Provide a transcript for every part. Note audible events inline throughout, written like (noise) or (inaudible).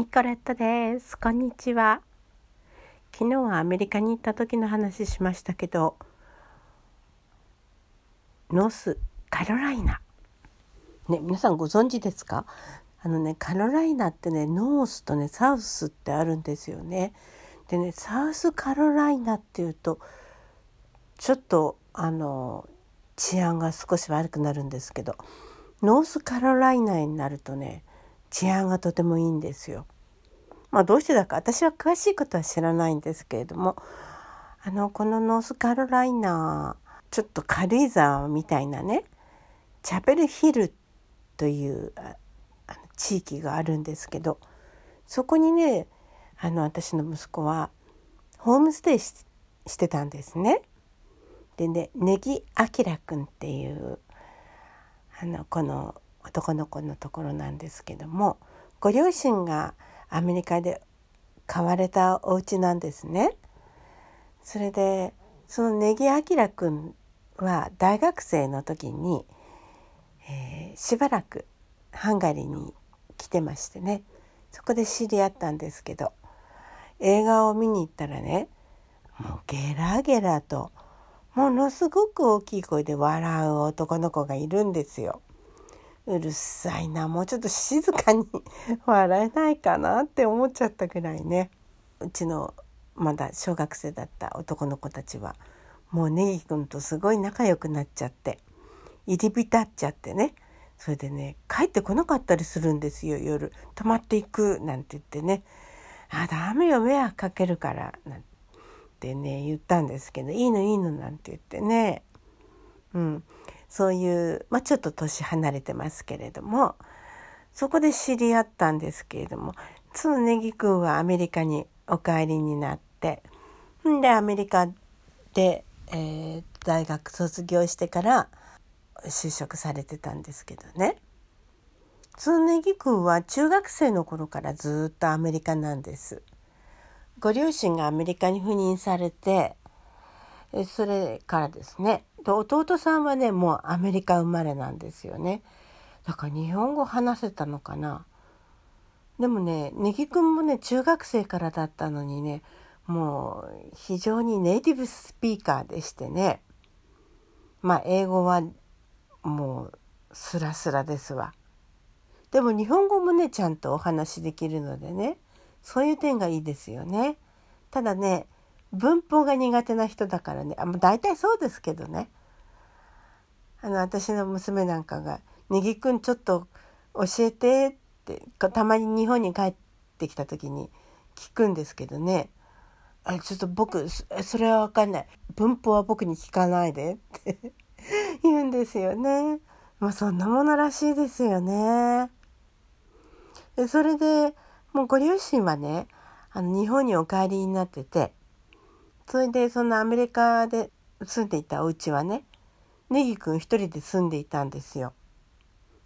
ニコレットです。こんにちは。昨日はアメリカに行った時の話しましたけどノースカロライナ。ね皆さんご存知ですか？あのねカロライナってねノースとねサウスってあるんですよね。でねサウスカロライナっていうとちょっとあの治安が少し悪くなるんですけどノースカロライナになるとね治安がとてもいいんですよ。まあどうしてだか私は詳しいことは知らないんですけれどもあのこのノースカロライナちょっと軽井沢みたいなねチャペルヒルという地域があるんですけどそこにねあの私の息子はホームステイしてたんですね。でねネギアキラくんっていうあのこの男の子のところなんですけどもご両親がアメリカで買われたお家なんですね。それでそのネギアキラくんは大学生の時に、えー、しばらくハンガリーに来てましてねそこで知り合ったんですけど映画を見に行ったらねもうゲラゲラとものすごく大きい声で笑う男の子がいるんですよ。うるさいな。もうちょっと静かに笑えないかなって思っちゃったぐらいね。うちのまだ小学生だった男の子たちはもうネギ君とすごい仲良くなっちゃって入り浸っちゃってね。それでね帰ってこなかったりするんですよ夜。泊まっていくなんて言ってね「あダメよ迷惑かけるから」なんてね言ったんですけど「いいのいいの」なんて言ってね。うん。そういう、まあ、ちょっと年離れてますけれどもそこで知り合ったんですけれどもそのネギ君はアメリカにお帰りになってんでアメリカで、えー、大学卒業してから就職されてたんですけどねそのネギ君は中学生の頃からずっとアメリカなんです。ご両親がアメリカに赴任されてそれからですねで弟さんはねもうアメリカ生まれなんですよね。だから日本語話せたのかな。でもねネギくんもね中学生からだったのにねもう非常にネイティブスピーカーでしてね。まあ英語はもうスラスラですわ。でも日本語もねちゃんとお話できるのでねそういう点がいいですよね。ただね文法が苦手な人だからね。あ大体そうですけどね。あの私の娘なんかが「ネギくんちょっと教えて」ってたまに日本に帰ってきた時に聞くんですけどね「あちょっと僕それは分かんない。文法は僕に聞かないで」って (laughs) 言うんですよね。まあそんなものらしいですよね。でそれでもうご両親はねあの日本にお帰りになっててそれでそのアメリカで住んでいたお家はねネギくん一人で住んでいたんですよ。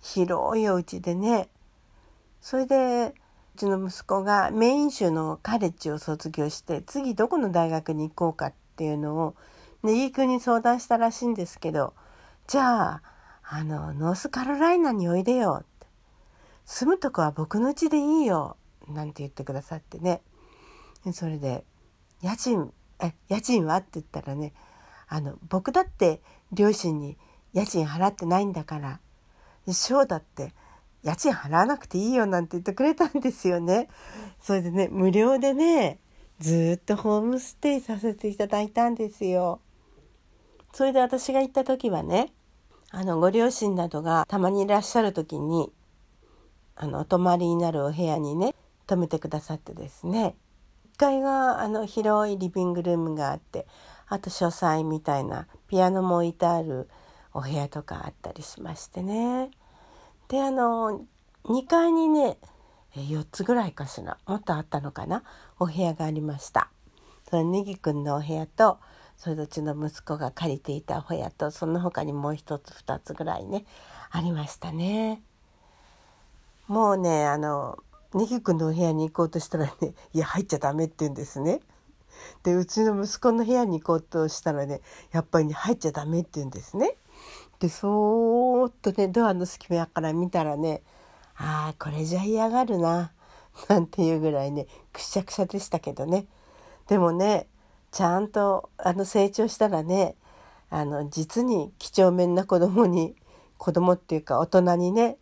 広いお家でね。それでうちの息子がメイン州のカレッジを卒業して次どこの大学に行こうかっていうのをネギくんに相談したらしいんですけどじゃああのノースカロライナにおいでよって住むとこは僕の家でいいよなんて言ってくださってねそれで家賃え家賃は?」って言ったらねあの僕だって両親に家賃払ってないんだから翔だって家賃払わなくていいよなんて言ってくれたんですよね。それでね無料でねずっとホームステイさせていただいたんですよ。それで私が行った時はねあのご両親などがたまにいらっしゃる時にあのお泊まりになるお部屋にね泊めてくださってですね階があの広いリビングルームがあってあと書斎みたいなピアノも置いてあるお部屋とかあったりしましてね。であの2階にね4つぐらいかしらもっとあったのかなお部屋がありました。それネギくんのお部屋とそれとうちの息子が借りていたお部屋とその他にもう一つ二つぐらいねありましたね。もうねあのネギ君のお部屋に行こうとしたらね「(laughs) いや入っちゃダメ」って言うんですね。でうちの息子の部屋に行こうとしたらねやっぱりね入っちゃダメって言うんですね。でそーっとねドアの隙間から見たらねああこれじゃ嫌がるな (laughs) なんていうぐらいねくしゃくしゃでしたけどねでもねちゃんとあの成長したらねあの実に几帳面な子供に子供っていうか大人にね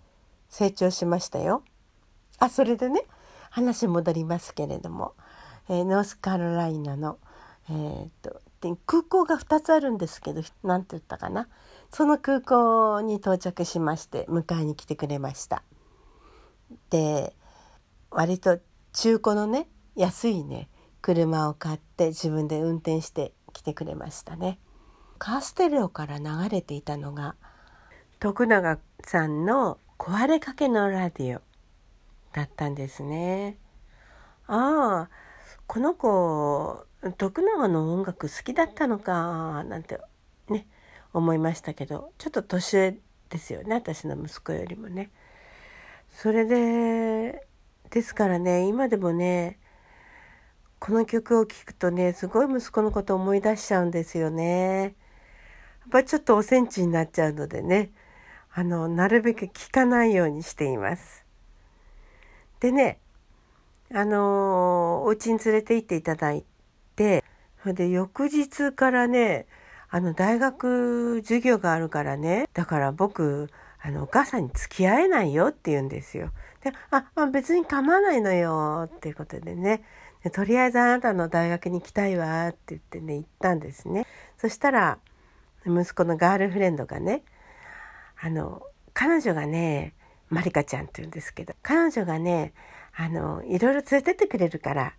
成長しましたよ。あそれでね話戻りますけれども、えー、ノースカロライナの、えーと、と空港が2つあるんですけど何て言ったかなその空港に到着しまして迎えに来てくれました。で割と中古のね安いね車を買って自分で運転して来てくれましたね。カーステレオから流れていたのが徳永さんの壊れかけのラディオだったんですね。ああこの子徳永の音楽好きだったのかなんてね思いましたけどちょっと年上ですよね私の息子よりもね。それでですからね今でもねこの曲を聴くとねすごい息子のこと思い出しちゃうんですよね。やっぱちょっとおセンチになっちゃうのでねあのなるべく聴かないようにしています。でねあのお家に連れて行っていただいてそれで翌日からねあの大学授業があるからねだから僕あのお母さんに付き合えないよって言うんですよ。であ、まあ、別に構わないのよっていうことでねでとりあえずあなたの大学に行きたいわって言ってね行ったんですね。そしたら息子のガールフレンドがねあの彼女がねマリカちゃんって言うんですけど彼女がねあのいろいろ連れてってくれるから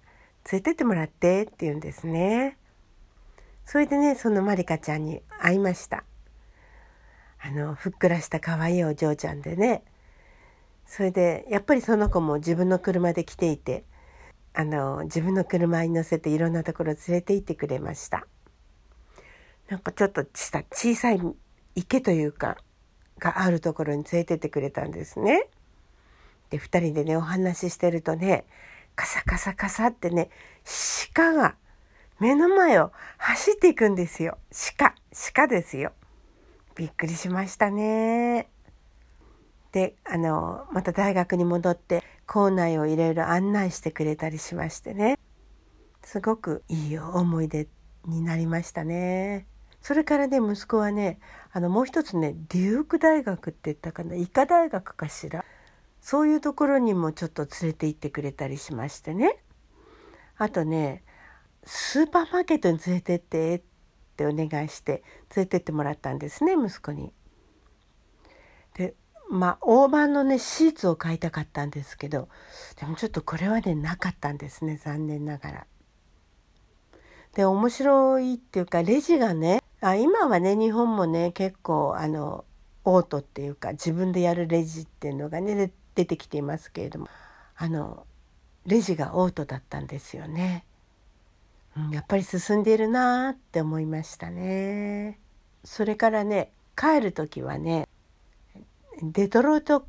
連れてってもらってって言うんですね。それでねそのマリカちゃんに会いました。あのふっくらした可愛いお嬢ちゃんでねそれでやっぱりその子も自分の車で来ていてあの自分の車に乗せていろんなところ連れて行ってくれましたなんかちょっとした小さい池というかがあるところに連れてってくれたんですねで2人でねお話ししてるとねカサカサカサってね鹿が目の前を走っていくんですよ鹿鹿ですよびっくりしましたね。であのまた大学に戻って校内をいろいろ案内してくれたりしましてねすごくいい思い出になりましたね。それからね息子はねあのもう一つねデューク大学って言ったかな医科大学かしらそういうところにもちょっと連れて行ってくれたりしましてねあとねスーパーマーケットに連れてってってお願いして連れてってもらったんですね息子に。でまあ大判のねシーツを買いたかったんですけどでもちょっとこれはねなかったんですね残念ながら。で面白いっていうかレジがねあ今はね日本もね結構あのオートっていうか自分でやるレジっていうのがね出てきていますけれどもあのレジがオートだったんですよね。うん、やっぱり進んでいるなって思いましたね。それからね帰る時はねデトロイト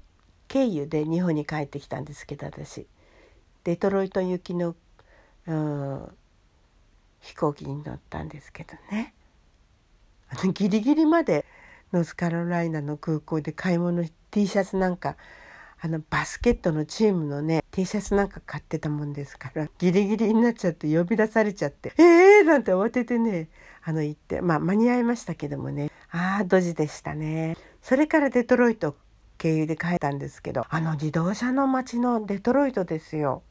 経由で日本に帰ってきたんですけど私デトロイト行きの、うん、飛行機に乗ったんですけどねあ (laughs) のギリギリまでノースカロライナの空港で買い物 T シャツなんかあのバスケットのチームのね T シャツなんか買ってたもんですからギリギリになっちゃって呼び出されちゃって「えー!」なんて慌ててねあの行ってまあ間に合いましたけどもねああドジでしたね。それからデトロイト経由で帰ったんですけどあの自動車の街のデトロイトですよ。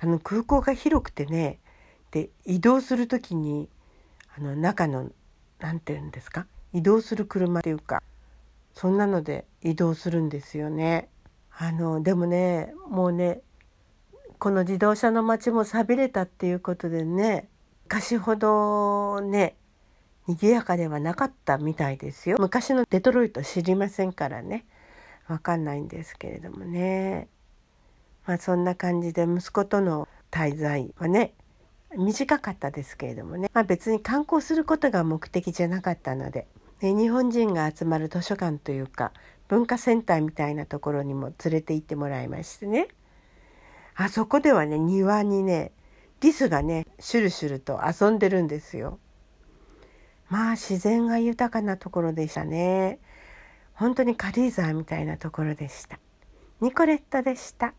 あの空港が広くてねで移動する時にあの中の何て言うんですか？移動する車っていうかそんなので移動するんですよね。あのでもねもうねこの自動車の街も寂れたっていうことでね昔ほどね賑やかではなかったみたいですよ。昔のデトロイト知りませんからね。わかんないんですけれどもね。まあそんな感じで息子との滞在はね短かったですけれどもね、まあ、別に観光することが目的じゃなかったのでで日本人が集まる図書館というか文化センターみたいなところにも連れて行ってもらいましてねあそこではね庭にねリスがねシュルシュルと遊んでるんですよ。まあ自然が豊かなところでしたね。本当に軽井沢みたいなところでした。ニコレットでした。